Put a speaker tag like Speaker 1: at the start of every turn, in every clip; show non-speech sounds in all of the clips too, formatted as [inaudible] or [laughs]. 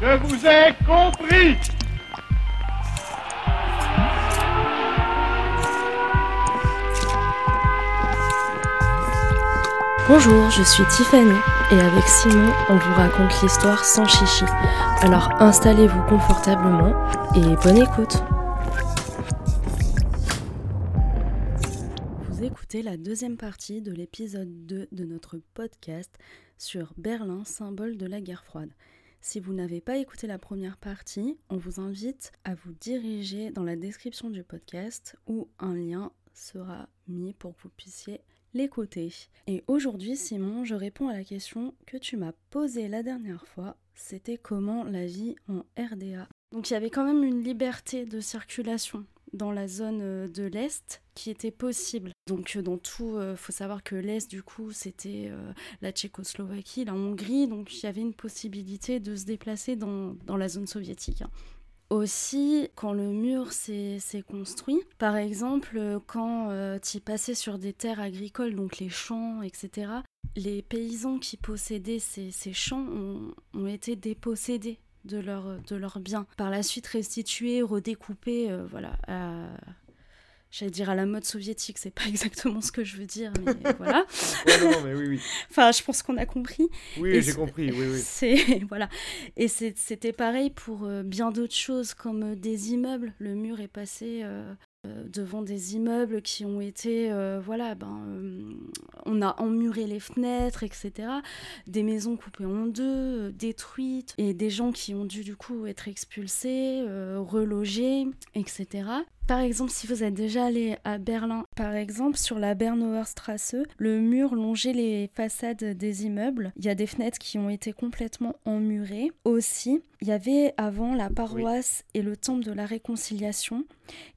Speaker 1: Je vous ai compris
Speaker 2: Bonjour, je suis Tiffany et avec Simon, on vous raconte l'histoire sans chichi. Alors installez-vous confortablement et bonne écoute. Vous écoutez la deuxième partie de l'épisode 2 de notre podcast sur Berlin, symbole de la guerre froide. Si vous n'avez pas écouté la première partie, on vous invite à vous diriger dans la description du podcast où un lien sera mis pour que vous puissiez l'écouter. Et aujourd'hui, Simon, je réponds à la question que tu m'as posée la dernière fois. C'était comment la vie en RDA. Donc il y avait quand même une liberté de circulation dans la zone euh, de l'Est qui était possible. Donc euh, dans tout, il euh, faut savoir que l'Est du coup c'était la Tchécoslovaquie, la Hongrie, donc il y avait une possibilité de se déplacer dans, dans la zone soviétique. Aussi, quand le mur s'est construit, par exemple, quand tu passais sur des terres agricoles, donc les champs, etc., les paysans qui possédaient ces, ces champs ont, ont été dépossédés de leurs de leur biens. Par la suite restitués, redécoupés, euh, voilà, j'allais dire à la mode soviétique, c'est pas [laughs] exactement ce que je veux dire, mais [laughs] voilà.
Speaker 1: non, mais oui, oui.
Speaker 2: Enfin, je pense qu'on a compris.
Speaker 1: Oui, j'ai compris, oui, oui.
Speaker 2: C'est, [laughs] voilà. Et c'était pareil pour euh, bien d'autres choses, comme euh, des immeubles. Le mur est passé devant des immeubles qui ont été, euh, voilà, ben, euh, on a emmuré les fenêtres, etc. Des maisons coupées en deux, détruites, et des gens qui ont dû du coup être expulsés, relogés, etc. Par exemple, si vous êtes déjà allé à Berlin, par exemple, sur la Bernauer Strasse, le mur longeait les façades des immeubles. Il y a des fenêtres qui ont été complètement emmurées. Aussi, il y avait avant la paroisse et le temple de la réconciliation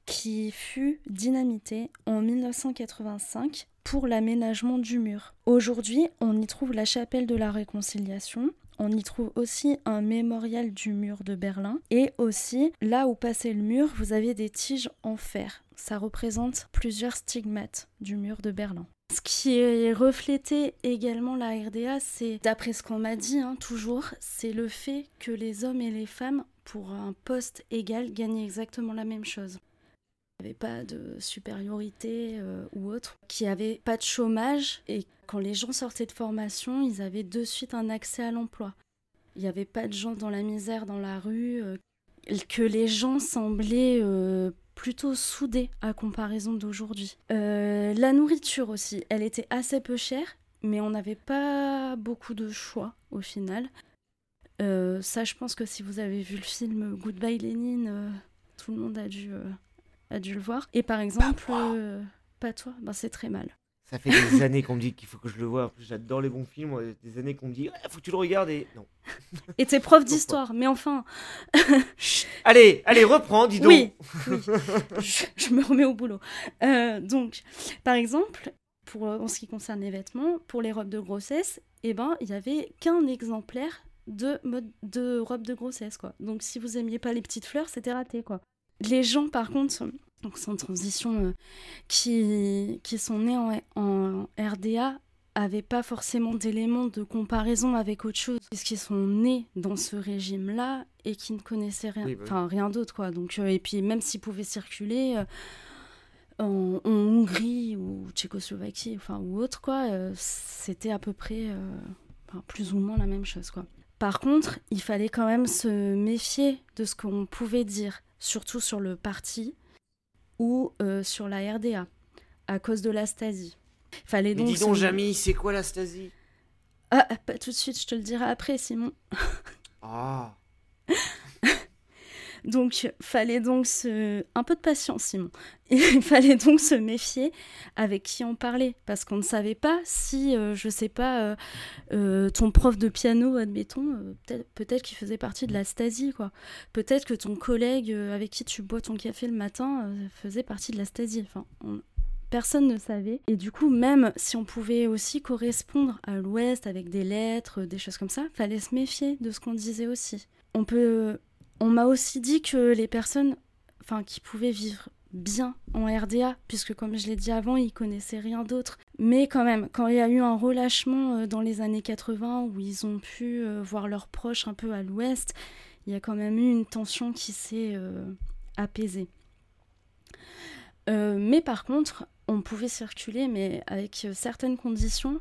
Speaker 2: qui fut dynamité en 1985 pour l'aménagement du mur. Aujourd'hui, on y trouve la chapelle de la réconciliation, on y trouve aussi un mémorial du mur de Berlin. Et aussi, là où passait le mur, vous avez des tiges en fer. Ça représente plusieurs stigmates du mur de Berlin. Ce qui est reflété également la RDA, c'est, d'après ce qu'on m'a dit, hein, toujours, c'est le fait que les hommes et les femmes, pour un poste égal, gagnent exactement la même chose n'y avait pas de supériorité euh, ou autre, qui avait pas de chômage et quand les gens sortaient de formation, ils avaient de suite un accès à l'emploi. Il n'y avait pas de gens dans la misère dans la rue, euh, que les gens semblaient euh, plutôt soudés à comparaison d'aujourd'hui. la nourriture aussi, elle était assez peu chère, mais on n'avait pas beaucoup de choix au final. ça, je pense que si vous avez vu le film Goodbye Lénine, tout le monde a dû a dû le voir. Et par exemple, euh, pas, toi, ben, c'est très mal.
Speaker 3: Ça fait des [laughs] années qu'on me dit qu'il faut que je le vois. J'adore les bons films. Des années qu'on me dit, ah, faut que tu le regardes. Et non. [laughs]
Speaker 2: Et t'es prof d'histoire, mais enfin. [laughs]
Speaker 3: allez, allez, reprends, dis donc.
Speaker 2: Oui, Je, me remets au boulot. Euh, donc, par exemple, pour, en ce qui concerne les vêtements, pour les robes de grossesse, eh ben, il y avait qu'un exemplaire de mode de robe de grossesse, quoi. Donc, si vous aimiez pas les petites fleurs, c'était raté, quoi. Les gens, par contre, donc sans transition, euh, qui, qui sont nés en, en RDA n'avaient pas forcément d'éléments de comparaison avec autre chose, puisqu'ils sont nés dans ce régime-là et qui ne connaissaient rien, bah enfin rien d'autre quoi. Donc euh, et puis même s'ils pouvaient circuler euh, en, Hongrie ou Tchécoslovaquie, enfin ou autre quoi, c'était à peu près plus ou moins la même chose quoi. Par contre, il fallait quand même se méfier de ce qu'on pouvait dire surtout sur le parti ou euh, sur la RDA, à cause de la Stasi.
Speaker 3: Fallait donc. dis donc, Jamy, c'est quoi la Stasi?
Speaker 2: Ah, pas tout de suite, je te le dirai après, Simon.
Speaker 3: Ah [laughs]
Speaker 2: Donc, fallait donc se... Un peu de patience, Simon. Il [laughs] fallait donc se méfier avec qui on parlait, parce qu'on ne savait pas si, euh, je sais pas, euh, euh, ton prof de piano, admettons, peut-être peut qu'il faisait partie de la Stasi, quoi. Peut-être que ton collègue avec qui tu bois ton café le matin faisait partie de la Stasi. Enfin, personne ne savait. Et du coup, même si on pouvait aussi correspondre à l'Ouest avec des lettres, des choses comme ça, fallait se méfier de ce qu'on disait aussi. On peut on m'a aussi dit que les personnes enfin, qui pouvaient vivre bien en RDA, puisque comme je l'ai dit avant, ils connaissaient rien d'autre. Mais quand même, quand il y a eu un relâchement euh, dans les années 80 où ils ont pu euh, voir leurs proches un peu à l'ouest, il y a quand même eu une tension qui s'est euh, apaisée. mais par contre, on pouvait circuler, mais avec certaines conditions.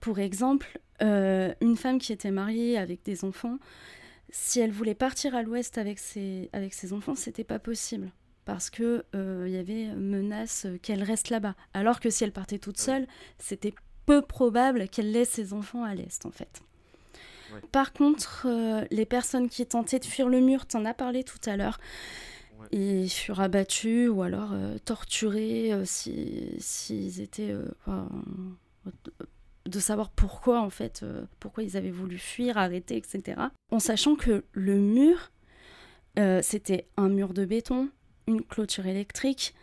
Speaker 2: Pour exemple, une femme qui était mariée avec des enfants, si elle voulait partir à l'ouest avec ses, avec ses enfants, c'était pas possible parce que euh, il y avait menace qu'elle reste là-bas. Alors que si elle partait toute seule, c'était peu probable qu'elle laisse ses enfants à l'est en fait. Par contre, euh, les personnes qui tentaient de fuir le mur, t'en as parlé tout à l'heure, ils furent abattus ou alors euh, torturés s'ils si, étaient de savoir pourquoi en fait, pourquoi ils avaient voulu fuir, arrêter, etc. En sachant que le mur, c'était un mur de béton, une clôture électrique.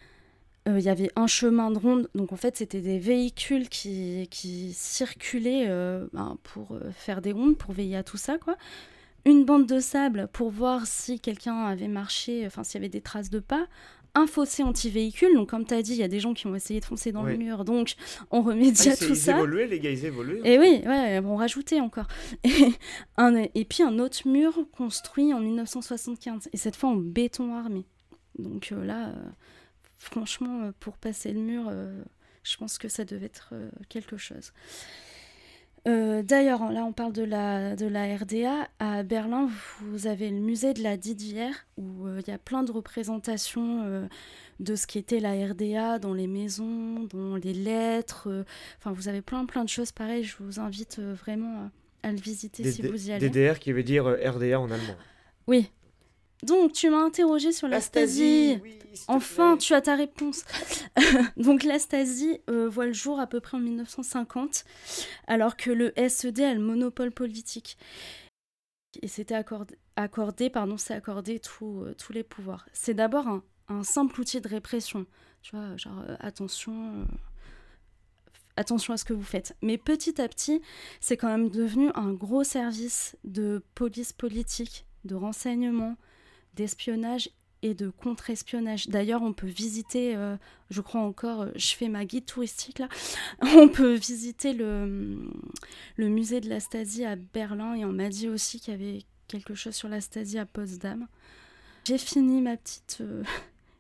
Speaker 2: Euh, il y avait un chemin de ronde, donc en fait c'était des véhicules qui, qui circulaient euh, ben, pour euh, faire des rondes, pour veiller à tout ça, quoi. Une bande de sable pour voir si quelqu'un avait marché, enfin s'il y avait des traces de pas, un fossé anti-véhicule. Donc, comme tu as dit, il y a des gens qui ont essayé de foncer dans le mur. Donc, on remédie
Speaker 3: ah,
Speaker 2: à tout ça.
Speaker 3: Ils évoluaient, les gars, ils évoluaient.
Speaker 2: Et oui, ouais, on rajoutait encore. [laughs] Et, un, et puis, un autre mur construit en 1975. Et cette fois en béton armé. Donc euh, là, euh, franchement, euh, pour passer le mur, je pense que ça devait être quelque chose. D'ailleurs, là, on parle de la, de la RDA. À Berlin, vous avez le musée de la Didière, où il y a plein de représentations de ce qu'était la RDA dans les maisons, dans les lettres. Enfin, vous avez plein, plein de choses pareilles. Je vous invite vraiment à le visiter si vous y allez.
Speaker 3: DDR qui veut dire RDA en allemand.
Speaker 2: Oui, donc, tu m'as interrogé sur la Stasi. enfin, tu as ta réponse. [laughs] Donc, la Stasi euh, voit le jour à peu près en 1950, alors que le SED a le monopole politique. Et c'était accordé, accordé, pardon, c'est accordé euh, tous les pouvoirs. C'est d'abord un, simple outil de répression. Tu vois, genre, euh, attention attention à ce que vous faites. Mais petit à petit, c'est quand même devenu un gros service de police politique, de renseignement, d'espionnage et de contre-espionnage. D'ailleurs, on peut visiter, euh, je crois encore, euh, je fais ma guide touristique là, [laughs] on peut visiter le, le musée de la Stasi à Berlin et on m'a dit aussi qu'il y avait quelque chose sur la Stasi à Potsdam. J'ai fini ma petite euh,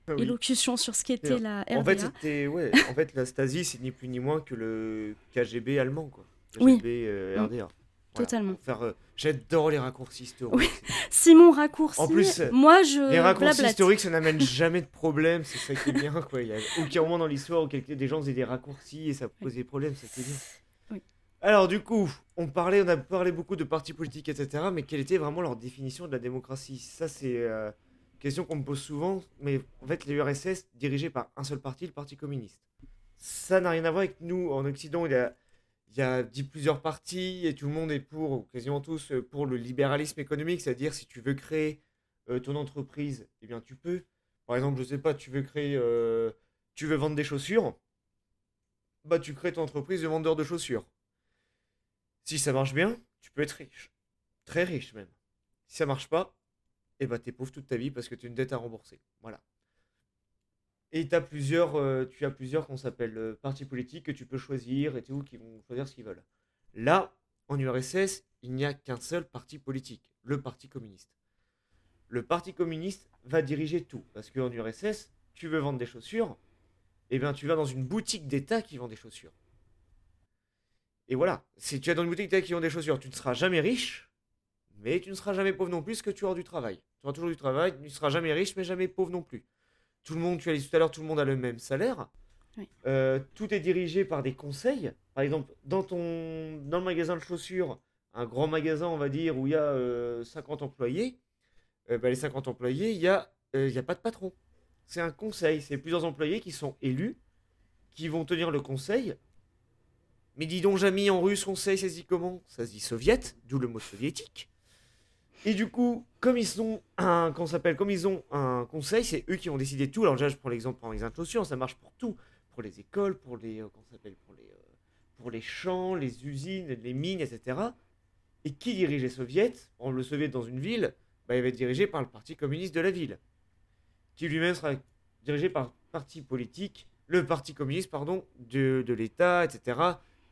Speaker 2: ah élocution sur ce qu'était la RDA.
Speaker 3: En fait, ouais, en fait, la Stasi, c'est ni plus ni moins que le KGB allemand, quoi. KGB oui. RDA.
Speaker 2: Totalement.
Speaker 3: Faire, J'adore les raccourcis historiques.
Speaker 2: Simon raccourci. En plus, moi je.
Speaker 3: Les raccourcis historiques, ça n'amène [laughs] jamais de problème. C'est ça qui est bien. Quoi. Il y a aucun moment dans l'histoire où des gens faisaient des raccourcis et ça posait des problèmes. Ça bien. Oui. Alors, du coup, on, parlait, on a parlé beaucoup de partis politiques, etc. Mais quelle était vraiment leur définition de la démocratie? Ça, c'est euh, une question qu'on me pose souvent. Mais en fait, l'URSS, dirigée par un seul parti, le Parti communiste. Ça n'a rien à voir avec nous. En Occident, il y a il y a dit plusieurs partis et tout le monde est pour, ou quasiment tous, euh, pour le libéralisme économique, c'est-à-dire si tu veux créer euh, ton entreprise, eh bien tu peux. Par exemple, je sais pas, tu veux créer, euh, tu veux vendre des chaussures, bah tu crées ton entreprise de vendeur de chaussures. Si ça marche bien, tu peux être riche, très riche même. Si ça marche pas, eh bah t'es pauvre toute ta vie parce que tu as une dette à rembourser. Voilà. Et as plusieurs, euh, tu as plusieurs qu'on s'appelle euh, partis politiques que tu peux choisir et tout, qui vont choisir ce qu'ils veulent. Là, en URSS, il n'y a qu'un seul parti politique, le Parti communiste. Le Parti communiste va diriger tout, parce qu'en URSS, tu veux vendre des chaussures, et eh bien tu vas dans une boutique d'État qui vend des chaussures. Et voilà, si tu es dans une boutique d'État qui vend des chaussures, tu ne seras jamais riche, mais tu ne seras jamais pauvre non plus, parce que tu auras du travail. Tu auras toujours du travail, tu ne seras jamais riche, mais jamais pauvre non plus tout le monde, tu as dit tout à l'heure, tout le monde a le même salaire. Euh, tout est dirigé par des conseils. Par exemple, dans, ton, dans le magasin de chaussures, un grand magasin, on va dire, où il y a 50 euh, employés, euh, bah, les 50 employés, il n'y a, il a pas de patron. C'est un conseil. C'est plusieurs employés qui sont élus, qui vont tenir le conseil. Mais dis donc, Jamy, en russe, conseil, ça se dit comment? Ça se dit soviet, d'où le mot soviétique. Et du coup, comme ils ont un, s'appelle, comme ils ont un conseil, c'est eux qui ont décidé tout. Alors déjà, je prends l'exemple pour les institutions, ça marche pour tout, pour les écoles, pour les, euh, s'appelle, pour les, euh, pour les champs, les usines, les mines, etc. Et qui dirige les soviets En le soviet dans une ville, bah, il va être dirigé par le parti communiste de la ville, qui lui-même sera dirigé par parti politique, le parti communiste, pardon, de, de l'État, etc.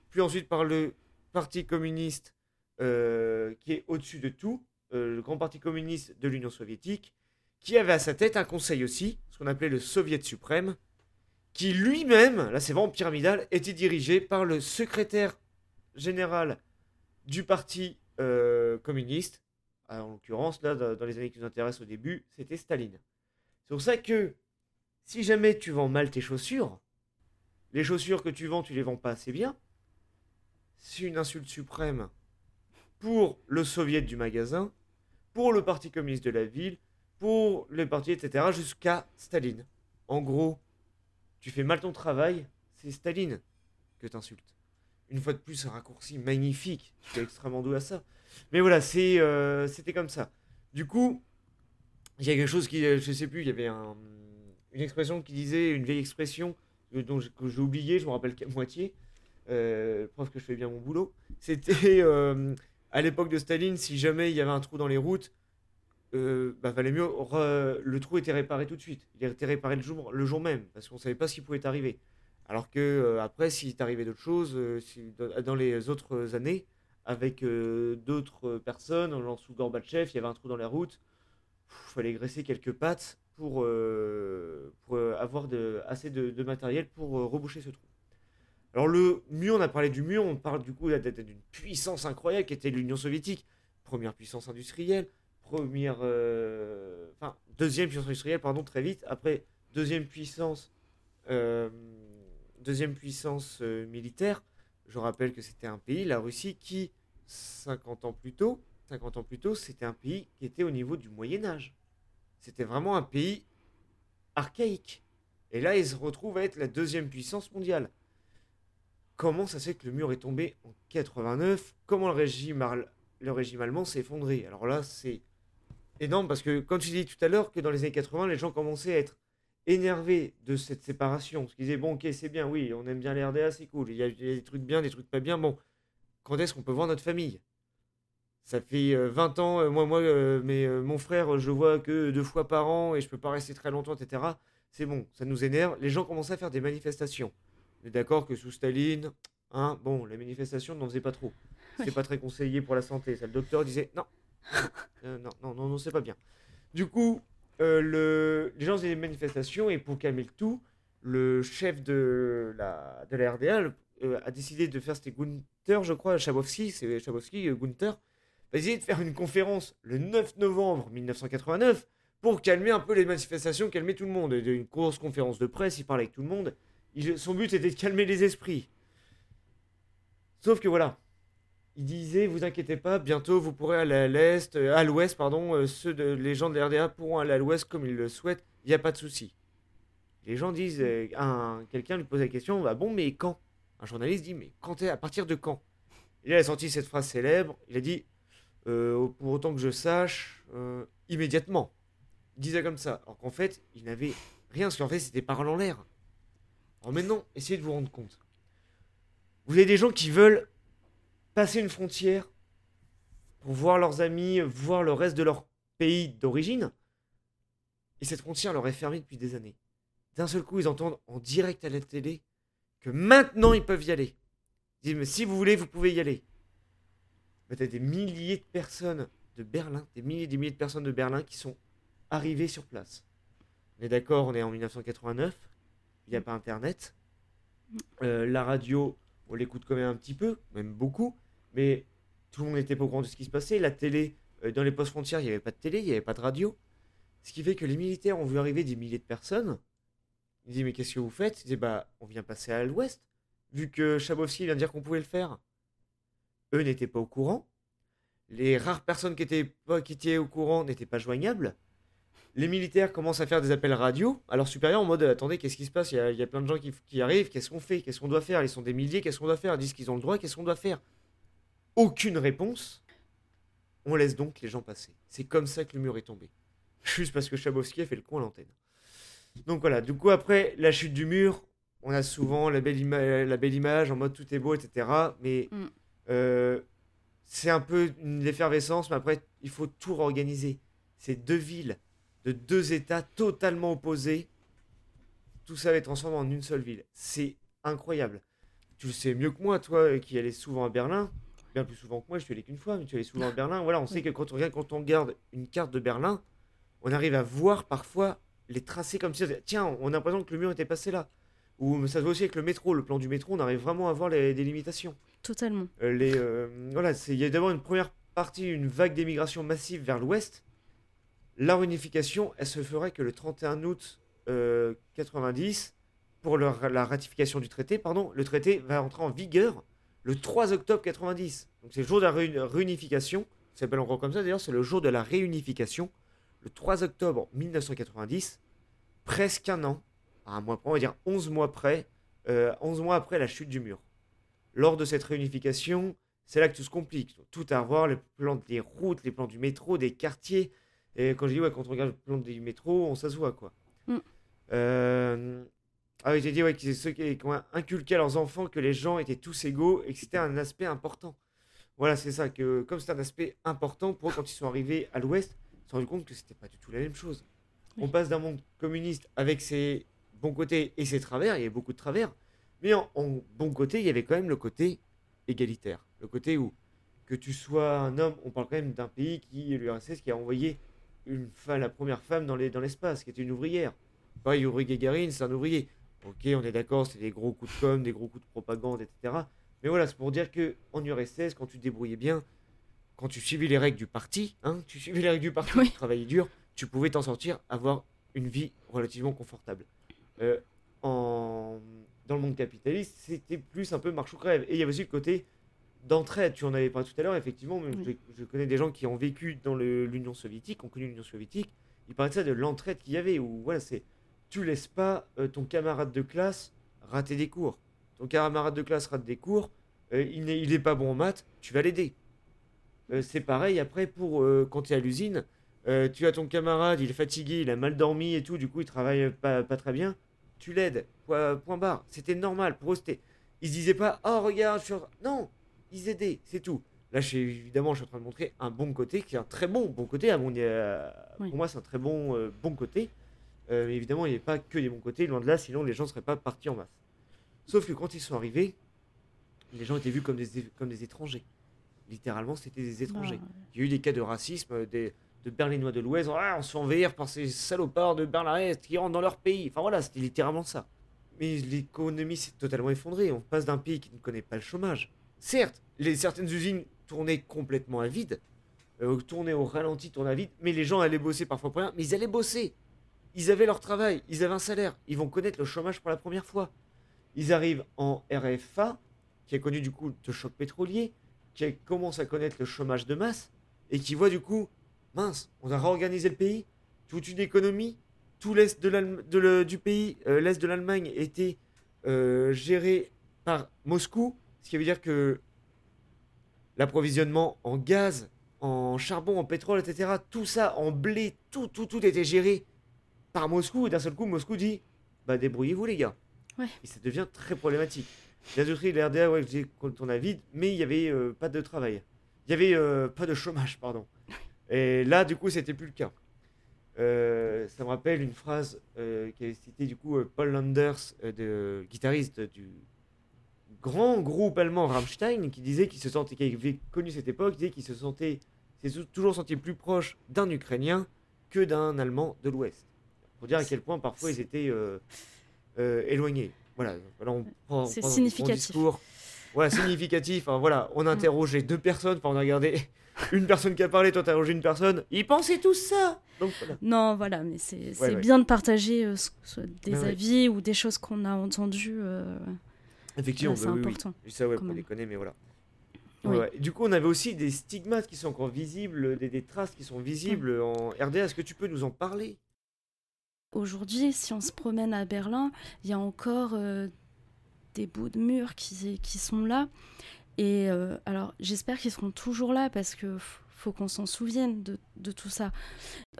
Speaker 3: Puis ensuite par le parti communiste euh, qui est au-dessus de tout, euh, le grand parti communiste de l'Union soviétique, qui avait à sa tête un conseil aussi, ce qu'on appelait le Soviet suprême, qui lui-même, là c'est vraiment pyramidal, était dirigé par le secrétaire général du parti euh, communiste, en l'occurrence, là, dans les années qui nous intéressent au début, c'était Staline. C'est pour ça que si jamais tu vends mal tes chaussures, les chaussures que tu vends, tu les vends pas assez bien, c'est une insulte suprême pour le soviet du magasin, pour le parti communiste de la ville, pour le parti, etc., jusqu'à Staline. En gros, tu fais mal ton travail, c'est Staline que t'insultes. Une fois de plus, un raccourci magnifique. Tu es extrêmement doué à ça. Mais voilà, euh, c'était comme ça. Du coup, il y a quelque chose qui, euh, je sais plus, il y avait une expression qui disait, une vieille expression euh, dont que j'ai oublié, je me rappelle qu'à moitié. Euh, preuve que je fais bien mon boulot. C'était à l'époque de Staline, si jamais il y avait un trou dans les routes, euh, bah, mieux. le trou était réparé tout de suite. Il était réparé le jour, même, parce qu'on ne savait pas ce qui pouvait arriver. Alors que euh, après, s'il t'arrivait d'autres choses, euh, dans les autres années, avec d'autres personnes, genre sous Gorbatchev, il y avait un trou dans la route, il fallait graisser quelques pattes pour, avoir assez de, matériel pour reboucher ce trou. Alors le mur, on a parlé du mur, on parle du coup d'une puissance incroyable qui était l'Union soviétique, première puissance industrielle, première, enfin deuxième puissance industrielle, pardon, très vite. Après deuxième puissance deuxième puissance euh, militaire. Je rappelle que c'était un pays, la Russie, qui, 50 ans plus tôt, 50 ans plus tôt, c'était un pays qui était au niveau du Moyen Âge. C'était vraiment un pays archaïque. Et là, ils se retrouvent à être la deuxième puissance mondiale. Comment ça se fait que le mur est tombé en 89 Comment le régime, le régime allemand s'est effondré Alors là, c'est énorme parce que, comme tu dis tout à l'heure, que dans les années 80, les gens commençaient à être énervé de cette séparation. Parce qu'ils disaient, bon, ok, c'est bien, oui, on aime bien les RDA, c'est cool. Il y, a, des trucs bien, des trucs pas bien. Bon, quand est-ce qu'on peut voir notre famille? Ça fait 20 euh, ans, euh, moi, moi euh, mais mon frère, je vois que deux fois par an et je peux pas rester très longtemps, etc. C'est bon, ça nous énerve. Les gens commençaient à faire des manifestations. On est d'accord que sous Staline, hein, bon, les manifestations n'en faisaient pas trop. C'est pas très conseillé pour la santé. Ça, le docteur disait, non, [laughs] non, non, non, non c'est pas bien. Du coup, euh, le, les gens faisaient des manifestations et pour calmer le tout, le chef de la, de la RDA euh, a décidé de faire, c'était Gunther, je crois, Chabowski, c'est Chabowski, euh, Gunther, a décidé de faire une conférence le 9 novembre 1989 pour calmer un peu les manifestations, calmer tout le monde. Une grosse conférence de presse, il parlait avec tout le monde. Son but était de calmer les esprits. Sauf que voilà, il disait vous inquiétez pas, bientôt vous pourrez aller à l'est, euh, à l'ouest pardon, euh, ceux de les gens de l'RDA pourront aller à l'ouest comme ils le souhaitent, il n'y a pas de souci. Les gens disent, euh, quelqu'un lui pose la question, bah bon mais quand? Un journaliste dit mais quand à partir de quand? Il a sorti cette phrase célèbre, il a dit pour autant que je sache immédiatement. Il disait comme ça, alors qu'en fait il n'avait rien, parce qu'en fait c'était parole en l'air. Alors maintenant essayez de vous rendre compte. Vous avez des gens qui veulent passer une frontière pour voir leurs amis, voir le reste de leur pays d'origine. Et cette frontière leur est fermée depuis des années. D'un seul coup, ils entendent en direct à la télé que maintenant ils peuvent y aller. Ils disent, mais si vous voulez, vous pouvez y aller. Mais t'as des milliers de personnes de Berlin, des milliers et des milliers de personnes de Berlin qui sont arrivées sur place. On est d'accord, on est en 1989, il n'y a pas Internet. Euh, la radio, on l'écoute quand même un petit peu, même beaucoup, mais tout le monde n'était pas au courant de ce qui se passait. La télé, euh, dans les postes frontières, il n'y avait pas de télé, il n'y avait pas de radio. Ce qui fait que les militaires ont vu arriver des milliers de personnes. Ils disaient, mais qu'est-ce que vous faites? Ils disaient, bah, on vient passer à l'ouest, vu que Chabovski vient de dire qu'on pouvait le faire. Eux n'étaient pas au courant. Les rares personnes qui étaient, pas, qui étaient au courant n'étaient pas joignables les militaires commencent à faire des appels radio à leurs supérieurs en mode attendez, qu'est-ce qui se passe? Il y, a, plein de gens qui, arrivent, qu'est-ce qu'on fait? Qu'est-ce qu'on doit faire? Ils sont des milliers, qu'est-ce qu'on doit faire? Ils disent qu'ils ont le droit, qu'est-ce qu'on doit faire? Aucune réponse. On laisse donc les gens passer. C'est comme ça que le mur est tombé. [laughs] Juste parce que Chabowski a fait le con à l'antenne. Donc voilà, du coup, après la chute du mur, on a souvent la belle, la belle image en mode tout est beau, etc. Mais mm. euh, c'est un peu une effervescence, mais après, il faut tout réorganiser. C'est deux villes de deux États totalement opposés tout ça est transformé en une seule ville. C'est incroyable. Tu le sais mieux que moi, toi, qui allais souvent à Berlin, bien plus souvent que moi, je suis allé qu'une fois, mais tu allais souvent à Berlin. Voilà, on sait que quand on regarde, quand on regarde une carte de Berlin, on arrive à voir parfois les tracés comme si, tiens, on a l'impression que le mur était passé là. Ou ça se voit aussi avec le métro, le plan du métro, on arrive vraiment à voir les délimitations.
Speaker 2: Totalement.
Speaker 3: Euh, les, euh, voilà, il y a d'abord une première partie, une vague d'émigration massive vers l'ouest. La réunification, elle se ferait que le 31 août 90, euh, pour la ratification du traité, pardon, le traité va entrer en vigueur le 3 octobre 90. Donc c'est le jour de la réunification. Ça s'appelle encore comme ça d'ailleurs, c'est le jour de la réunification. Le 3 octobre 1990, presque un an, un mois on va dire 11 mois près, 11 mois après la chute du mur lors de cette réunification, c'est là que tout se complique. Tout à revoir, les plans des routes, les plans du métro, des quartiers. Et quand je dis, ouais, quand on regarde le plan du métro, on s'assoit, quoi. Mm. Euh... Ah oui, j'ai dit, ouais, que ceux qui ont inculqué à leurs enfants que les gens étaient tous égaux et que c'était un aspect important. Voilà, c'est ça, que comme c'est un aspect important, pour eux, quand ils sont arrivés à l'Ouest, ils se sont rendus compte que c'était pas du tout la même chose. On passe d'un monde communiste avec ses bons côtés et ses travers, il y a beaucoup de travers, mais en, bon côté, il y avait quand même le côté égalitaire. Le côté où, que tu sois un homme, on parle quand même d'un pays qui, l'URSS, qui a envoyé une la première femme dans l'espace, qui était une ouvrière. Pas Yuri Gagarin, c'est un ouvrier. Ok, on est d'accord, c'est des gros coups de com, des gros coups de propagande, etc. Mais voilà, c'est pour dire que en URSS, quand tu te débrouillais bien, quand tu suivais les règles du parti, hein, tu suivais les règles du parti, tu travaillais dur, tu pouvais t'en sortir, avoir une vie relativement confortable. Euh, en, dans le monde capitaliste, c'était plus un peu marche ou crève. Et il y avait aussi le côté d'entraide. Tu en avais parlé tout à l'heure, effectivement. Je, connais des gens qui ont vécu dans l'Union soviétique, ont connu l'Union soviétique. Ils parlaient de ça, de l'entraide qu'il y avait. Où voilà, c'est tu laisses pas euh, ton camarade de classe rater des cours. Ton camarade de classe rate des cours, euh, il n'est pas bon en maths, tu vas l'aider. Euh, c'est pareil après pour quand tu es à l'usine. tu as ton camarade, il est fatigué, il a mal dormi et tout, du coup il travaille pas, pas très bien tu l'aides, point, barre. C'était normal pour eux. Ils se disaient pas, oh regarde, je suis non, ils aidaient, c'est tout. Là, évidemment, je suis en train de montrer un bon côté, qui est un très bon bon côté. À mon, euh, Pour moi, c'est un très bon euh, bon côté. Euh, mais évidemment, il n'y avait pas que des bons côtés, loin de là, sinon les gens ne seraient pas partis en masse. Sauf que quand ils sont arrivés, les gens étaient vus comme des, comme des étrangers. Littéralement, c'était des étrangers. Bah, il y a eu des cas de racisme, des, de Berlinois de l'Ouest, ah, on se fait envahir par ces salopards de Berlin-Est qui rentrent dans leur pays. Enfin voilà, c'était littéralement ça. Mais l'économie s'est totalement effondrée. On passe d'un pays qui ne connaît pas le chômage. Certes, les, certaines usines tournaient complètement à vide, euh, tournaient au ralenti, tournaient à vide, mais les gens allaient bosser parfois pour rien, mais ils allaient bosser. Ils avaient leur travail, ils avaient un salaire, ils vont connaître le chômage pour la première fois. Ils arrivent en RFA, qui a connu du coup le choc pétrolier, qui commence à connaître le chômage de masse, et qui voit du coup mince, on a réorganisé le pays, toute une économie, tout l'est de du pays, euh, l'est de l'Allemagne était euh, géré par Moscou, ce qui veut dire que l'approvisionnement en gaz, en charbon, en pétrole, etc., tout ça, en blé, tout, tout, tout était géré par Moscou. Et d'un seul coup, Moscou dit, bah débrouillez-vous les gars. Et ça devient très problématique. L'azoterie, l'RDA, ouais, quand on a vide, mais il n'y avait euh, pas de travail. Il n'y avait pas de chômage, pardon. Et là, du coup, c'était plus le cas. Euh, ça me rappelle une phrase euh, qui avait cité du coup euh, Paul Landers, de, guitariste du grand groupe allemand Rammstein, qui disait qu'il se sentait, qui avait connu cette époque, disait qu'il se sentait, s'est toujours senti plus proche d'un Ukrainien que d'un Allemand de l'Ouest. Pour dire à quel point parfois ils étaient éloignés. Voilà,
Speaker 2: c'est significatif.
Speaker 3: discours. Voilà, significatif. voilà, on a interrogé deux personnes, enfin, on a regardé [laughs] une personne qui a parlé, toi t'as interrogé une personne. Ils pensaient tous ça. Donc,
Speaker 2: Non, voilà, mais c'est bien de partager euh, des avis ou des choses qu'on a entendues.
Speaker 3: Effectivement, c'est important. Ça, ouais, pour déconner, mais voilà. Du coup, on avait aussi des stigmates qui sont encore visibles, des, traces qui sont visibles en RDA. Est-ce que tu peux nous en parler?
Speaker 2: Aujourd'hui, si on se promène à Berlin, il y a encore euh, des bouts de murs qui, qui sont là. Et euh, alors, j'espère qu'ils seront toujours là parce que faut qu'on s'en souvienne de, tout ça.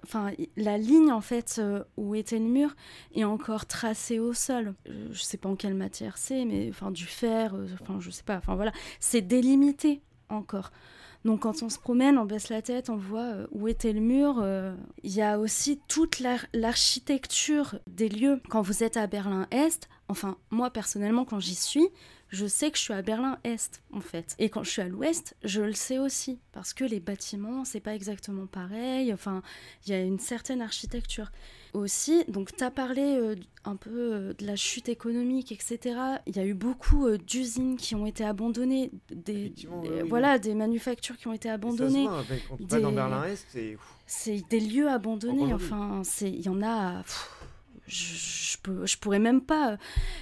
Speaker 2: Enfin, la ligne en fait euh, où était le mur est encore tracée au sol. Euh, je sais pas en quelle matière c'est, mais enfin du fer, enfin je sais pas. Enfin voilà, c'est délimité encore. Donc quand on se promène, on baisse la tête, on voit où était le mur. Il y a aussi toute l'architecture des lieux. Quand vous êtes à Berlin-Est, enfin moi personnellement quand j'y suis, je sais que je suis à Berlin-Est, en fait. Et quand je suis à l'Ouest, je le sais aussi, parce que les bâtiments, c'est pas exactement pareil. Enfin, il y a une certaine architecture. Aussi, donc tu as parlé euh, un peu euh, de la chute économique, etc. Il y a eu beaucoup euh, d'usines qui ont été abandonnées, des, voilà, des manufactures qui ont été abandonnées.
Speaker 3: quand dans Berlin-Est, c'est...
Speaker 2: C'est des lieux abandonnés, enfin, il y en a je, peux, je pourrais même pas.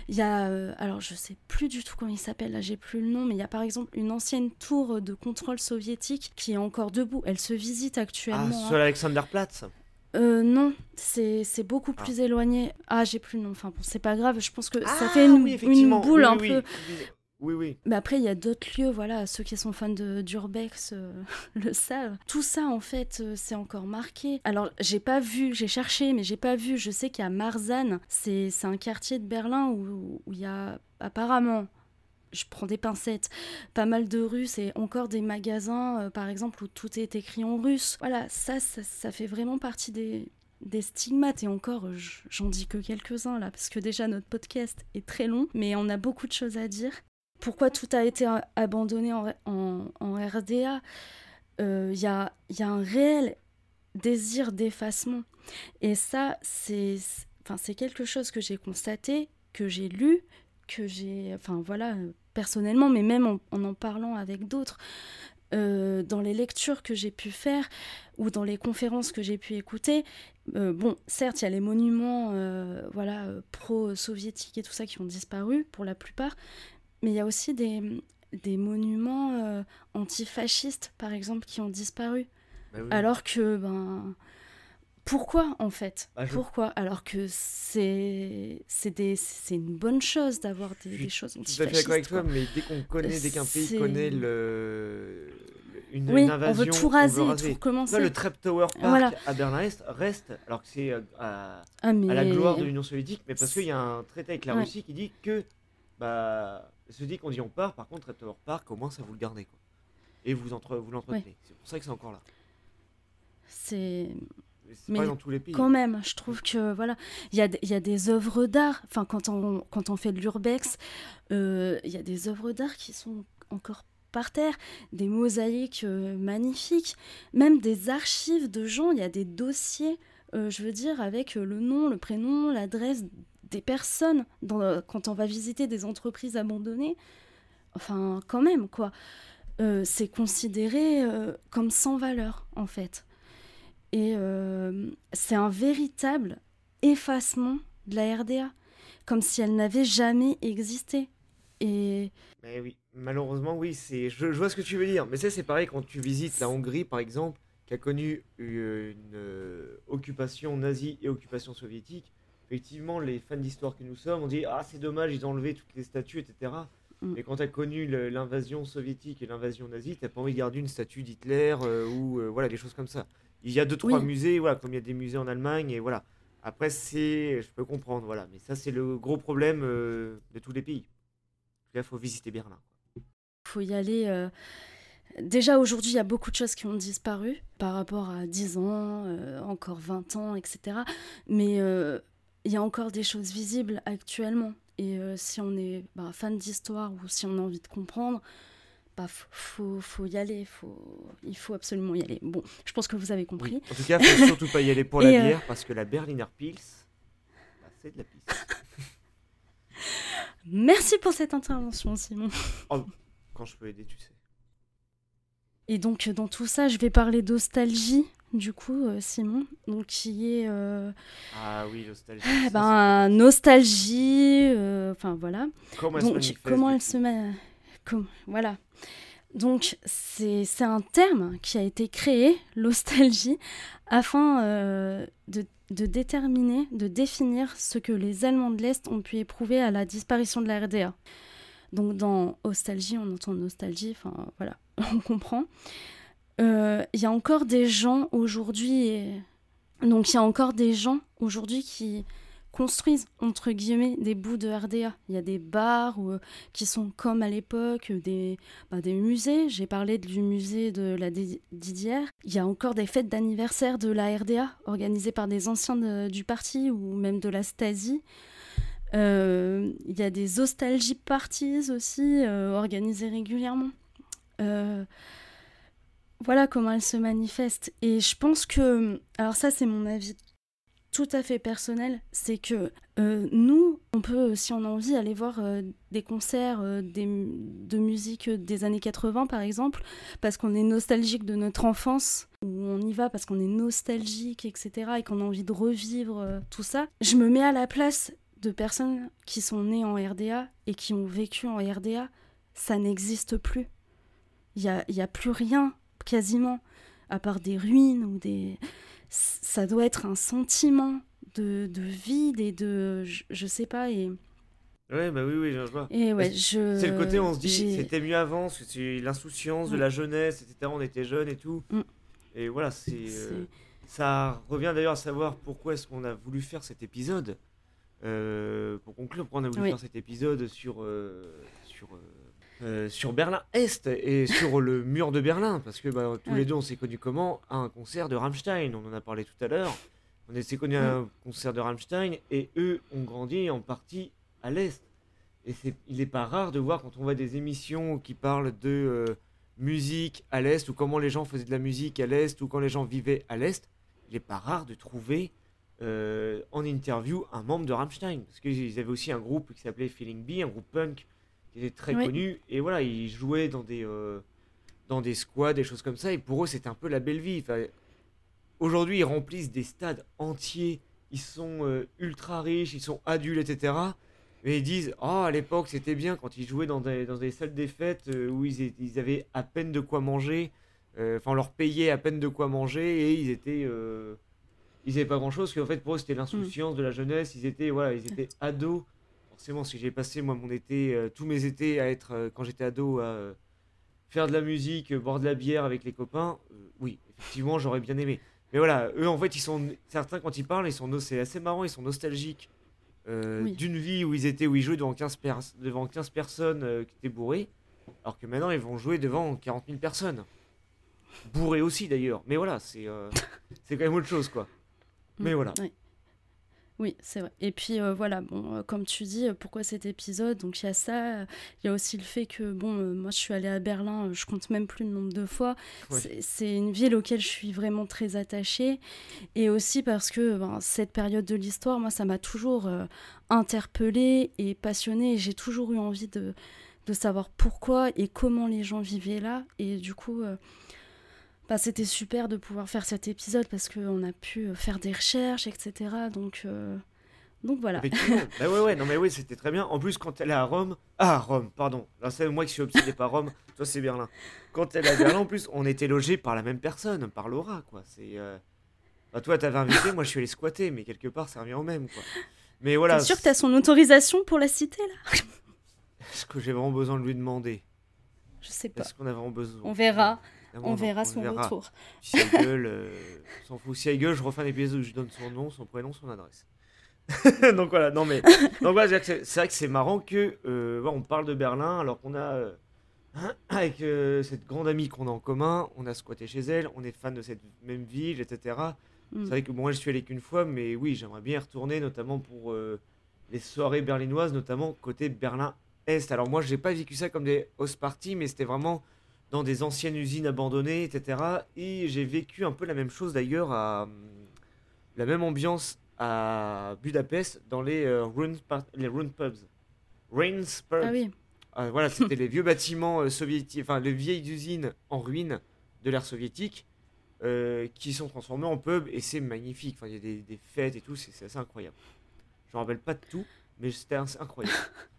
Speaker 2: Il y a, euh, alors je sais plus du tout comment il s'appelle, là j'ai plus le nom, mais il y a par exemple une ancienne tour de contrôle soviétique qui est encore debout. Elle se visite actuellement.
Speaker 3: Ah, sur l'Alexanderplatz
Speaker 2: euh, non, c'est beaucoup ah. plus éloigné. Ah, j'ai plus le nom. Enfin, bon, c'est pas grave. Je pense que ça ah fait une, une boule un peu.
Speaker 3: Oui, oui.
Speaker 2: Mais après, il y a d'autres lieux, voilà, ceux qui sont fans d'Urbex euh, [laughs] le savent. Tout ça, en fait, euh, c'est encore marqué. Alors, j'ai pas vu, j'ai cherché, mais j'ai pas vu. Je sais qu'il y Marzahn, c'est un quartier de Berlin où il y a apparemment je prends des pincettes, pas mal de Russes et encore des magasins, euh, par exemple, où tout est écrit en russe. Voilà, ça, ça, fait vraiment partie des, des stigmates. Et encore, j'en dis que quelques-uns là, parce que déjà notre podcast est très long, mais on a beaucoup de choses à dire pourquoi tout a été abandonné en, RDA, il euh, y, a, un réel désir d'effacement. Et ça, c'est quelque chose que j'ai constaté, que j'ai lu, que j'ai, enfin voilà, personnellement, mais même en en, parlant avec d'autres. Euh, dans les lectures que j'ai pu faire ou dans les conférences que j'ai pu écouter, euh, bon, certes, il y a les monuments voilà, pro-soviétiques et tout ça qui ont disparu pour la plupart, mais il y a aussi des, des monuments euh, antifascistes, par exemple, qui ont disparu. Bah Alors que, ben. Pourquoi, en fait? Bah, Pourquoi? Alors que c'est une bonne chose d'avoir des, des, choses antifascistes. Je suis tout à fait d'accord avec
Speaker 3: toi, mais dès qu'on connaît, dès qu'un pays connaît le.
Speaker 2: Une, oui, invasion, on veut tout raser, on veut tout recommencer.
Speaker 3: le Trap Tower Park à Berlin-Est reste, alors que c'est euh, à, ah, à, la gloire de l'Union soviétique, mais parce qu'il y a un traité avec la Russie qui dit que bah, se dit qu'on dit on part, par contre, Raptor Park, au moins ça vous le gardez. Quoi. Et vous, entre, vous l'entretenez. C'est pour ça que c'est encore là.
Speaker 2: C'est.
Speaker 3: Mais pas dans tous les pays.
Speaker 2: Quand même, je trouve que voilà, il y a, y a des œuvres d'art. Enfin, quand on, quand on fait de l'urbex, euh, il y a des œuvres d'art qui sont encore par terre, des mosaïques euh, magnifiques, même des archives de gens. Il y a des dossiers, euh, je veux dire, avec le nom, le prénom, l'adresse des personnes quand on va visiter des entreprises abandonnées. Enfin, quand même, quoi. Euh, c'est considéré euh, comme sans valeur, en fait. Et euh, c'est un véritable effacement de la RDA, comme si elle n'avait jamais existé. Et...
Speaker 3: Mais oui, malheureusement, oui, c'est... Je, je, vois ce que tu veux dire. Mais ça, c'est pareil quand tu visites la Hongrie, par exemple, qui a connu une occupation nazie et occupation soviétique effectivement, les fans d'histoire que nous sommes, on dit Ah, c'est dommage, ils ont enlevé toutes les statues, etc. Mm. Mais quand tu as connu l'invasion soviétique et l'invasion nazie, tu pas envie de garder une statue d'Hitler euh, ou euh, voilà, des choses comme ça. Il y a deux, trois musées, voilà, comme il y a des musées en Allemagne, et voilà. Après, c'est. Je peux comprendre, voilà. Mais ça, c'est le gros problème euh, de tous les pays. Là, il faut visiter Berlin.
Speaker 2: Il faut y aller. Déjà aujourd'hui, il y a beaucoup de choses qui ont disparu par rapport à 10 ans, encore 20 ans, etc. Mais il y a encore des choses visibles actuellement. Et euh, si on est bah, fan d'histoire ou si on a envie de comprendre, bah, faut, faut, y aller. Faut, il faut absolument y aller. Bon, je pense que vous avez compris.
Speaker 3: En tout cas, faut [laughs] surtout pas y aller pour la euh, bière parce que la Berliner Pils, bah, c'est de la pisse. [laughs]
Speaker 2: Merci pour cette intervention, Simon.
Speaker 3: Oh, quand je peux aider, tu sais.
Speaker 2: Et donc, dans tout ça, je vais parler d'ostalgie du coup, euh, Simon, donc qui est. Euh,
Speaker 3: ah oui, nostalgie.
Speaker 2: Ah, ben, nostalgie, euh, enfin voilà. Comment elle donc, se Comment elle se met. voilà. Donc, c'est un terme qui a été créé, [laughs] l'ostalgie, afin de, de, déterminer, de définir ce que les Allemands de l'Est ont pu éprouver à la disparition de la RDA. Donc, dans nostalgie, on entend nostalgie, enfin voilà, [laughs] on comprend. Il euh, y a encore des gens aujourd'hui, donc il y a encore des gens aujourd'hui qui construisent entre guillemets des bouts de RDA. Il y a des bars qui sont comme à l'époque des, bah, des musées. J'ai parlé du musée de la Didière. Il y a encore des fêtes d'anniversaire de la RDA organisées par des anciens du parti ou même de la Stasi. Euh, il y a des nostalgie parties aussi euh, organisées régulièrement. Euh, voilà comment elles se manifestent. Et je pense que, alors ça c'est mon avis tout à fait personnel, c'est que euh, nous, on peut, si on a envie, aller voir euh, des concerts euh, de musique des années 80, par exemple, parce qu'on est nostalgique de notre enfance, ou on y va parce qu'on est nostalgique, etc., et qu'on a envie de revivre tout ça. Je me mets à la place de personnes qui sont nées en RDA et qui ont vécu en RDA. Ça n'existe plus. Il n'y a, y a plus rien, quasiment, à part des ruines ou des ça doit être un sentiment de, de vide et de. Je, je, sais pas. Et...
Speaker 3: Ouais, bah oui, oui, je vois.
Speaker 2: Et ouais, je...
Speaker 3: C'est le côté où on se dit c'était mieux avant, c'est l'insouciance de la jeunesse, etc. On était jeunes et tout. Mm. Et voilà, c'est. Euh, ça revient d'ailleurs à savoir pourquoi est-ce qu'on a voulu faire cet épisode. Euh, pour conclure, pourquoi on a voulu faire cet épisode sur. Euh, sur euh, sur Berlin-Est et sur le mur de Berlin, parce que bah, tous les deux on s'est connus comment? À un concert de Rammstein, on en a parlé tout à l'heure. On s'est connus à un concert de Rammstein et eux ont grandi en partie à l'Est. Et il n'est pas rare de voir quand on voit des émissions qui parlent de euh, musique à l'Est ou comment les gens faisaient de la musique à l'Est ou quand les gens vivaient à l'Est, il n'est pas rare de trouver euh, en interview un membre de Rammstein. Parce qu'ils avaient aussi un groupe qui s'appelait Feeling B, un groupe punk qui était très connu. Et voilà, ils jouaient dans des, euh, dans des squads, des choses comme ça. Et pour eux, c'était un peu la belle vie. Enfin, Aujourd'hui, ils remplissent des stades entiers. Ils sont euh, ultra riches, ils sont adultes, etc. Mais ils disent Oh, à l'époque, c'était bien quand ils jouaient dans des, dans des salles des fêtes euh, où ils, ils, avaient à peine de quoi manger. Enfin, on leur payait à peine de quoi manger et ils étaient. ils n'avaient pas grand chose, parce qu'en fait, pour eux, c'était l'insouciance de la jeunesse. Ils étaient, voilà, ils étaient ados forcément, si j'ai passé moi mon été, euh, tous mes étés à être, euh, quand j'étais ado, à euh, faire de la musique, boire de la bière avec les copains, oui, effectivement, j'aurais bien aimé. Mais voilà, eux, en fait, ils sont certains quand ils parlent, ils sont c'est assez marrant, ils sont nostalgiques d'une vie où ils étaient, où ils jouaient devant 15, devant 15 personnes qui étaient bourrées, alors que maintenant ils vont jouer devant 40 000 personnes. Bourrées aussi d'ailleurs, mais voilà, c'est [laughs] c'est quand même autre chose quoi. Mais voilà.
Speaker 2: Oui, c'est vrai. Et puis euh, voilà, bon, euh, comme tu dis, euh, pourquoi cet épisode? Donc il y a ça, il y a aussi le fait que, bon, moi je suis allée à Berlin, je compte même plus le nombre de fois. C'est une ville auquel je suis vraiment très attachée. Et aussi parce que ben, cette période de l'histoire, moi ça m'a toujours interpellée et passionnée. J'ai toujours eu envie de, de savoir pourquoi et comment les gens vivaient là. Et du coup bah, c'était super de pouvoir faire cet épisode parce qu'on a pu faire des recherches, etc. Donc, euh, donc voilà. [laughs]
Speaker 3: bah ouais, ouais, non mais oui, c'était très bien. En plus, quand elle est à Rome, ah Rome, pardon. Là, c'est moi qui suis obsédé par Rome. [laughs] Toi, c'est Berlin. Quand elle est à Berlin, en plus, on était logé par la même personne, par Laura, quoi. C'est, euh... bah, toi, t'avais invité, moi, je suis allé squatter, mais quelque part, ça revient au même, quoi. Mais voilà.
Speaker 2: T'es sûr que t'as son autorisation pour la citer là?
Speaker 3: Est-ce que j'ai vraiment besoin de lui demander?
Speaker 2: Je sais pas.
Speaker 3: Est-ce qu'on a vraiment besoin?
Speaker 2: On verra on, verra son retour.
Speaker 3: Si elle [laughs] gueule, euh, s'en fout. Si elle gueule, je refais un épisode où je donne son nom, son prénom, son adresse. [laughs] donc voilà, non mais. Donc voilà, c'est vrai que c'est marrant que euh, on parle de Berlin alors qu'on a. Euh, [clears throat] avec cette grande amie qu'on a en commun, on a squatté chez elle, on est fan de cette même ville, etc. Mm. C'est vrai que moi je suis allé qu'une fois, mais oui, j'aimerais bien y retourner, notamment pour les soirées berlinoises, notamment côté Berlin-Est. Alors moi, j'ai pas vécu ça comme des host parties, mais c'était vraiment dans des anciennes usines abandonnées, etc. Et j'ai vécu un peu la même chose d'ailleurs, à la même ambiance à Budapest dans les, euh, les pubs. Rains pubs.
Speaker 2: Ah oui.
Speaker 3: Euh, voilà, c'était les vieux bâtiments euh, soviétiques, enfin les vieilles usines en ruine de l'ère soviétique qui sont transformées en pubs et c'est magnifique. Enfin, il y a des, des, fêtes et tout, c'est assez incroyable. Je me rappelle pas de tout, mais c'était incroyable. [laughs]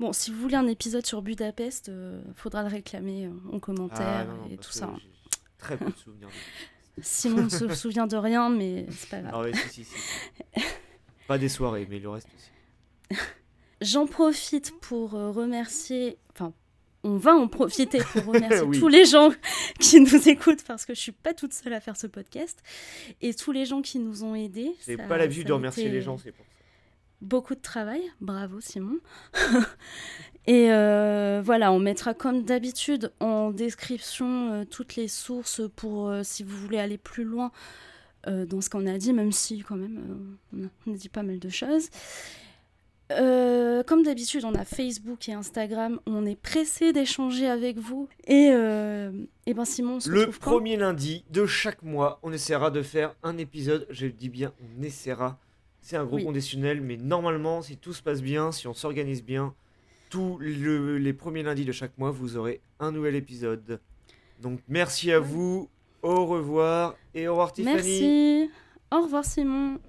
Speaker 2: Bon, si vous voulez un épisode sur Budapest, il euh, faudra le réclamer euh, en commentaire ah, et tout ça. Hein.
Speaker 3: Très peu de souvenirs. [laughs]
Speaker 2: Simon ne se souvient de rien, mais c'est pas grave.
Speaker 3: Ah ouais, si, si, si. [laughs] pas des soirées, mais le reste aussi. [laughs]
Speaker 2: J'en profite pour euh, remercier, enfin, on va en profiter pour remercier tous les gens qui nous écoutent parce que je suis pas toute seule à faire ce podcast et tous les gens qui nous ont aidés.
Speaker 3: C'est pas l'habitude de remercier les gens, c'est pour ça.
Speaker 2: Beaucoup de travail, bravo Simon. [laughs] et euh, voilà, on mettra comme d'habitude en description euh, toutes les sources pour euh, si vous voulez aller plus loin dans ce qu'on a dit, même si quand même on a dit pas mal de choses. Comme d'habitude, on a Facebook et Instagram. On est pressé d'échanger avec vous. Et, et ben Simon, on se
Speaker 3: le premier lundi de chaque mois, on essaiera de faire un épisode. Je dis bien, on essaiera. C'est un gros conditionnel, mais normalement, si tout se passe bien, si on s'organise bien, tous les premiers lundis de chaque mois, vous aurez un nouvel épisode. Donc merci à vous, au revoir et au revoir Tiffany.
Speaker 2: Merci, au revoir Simon.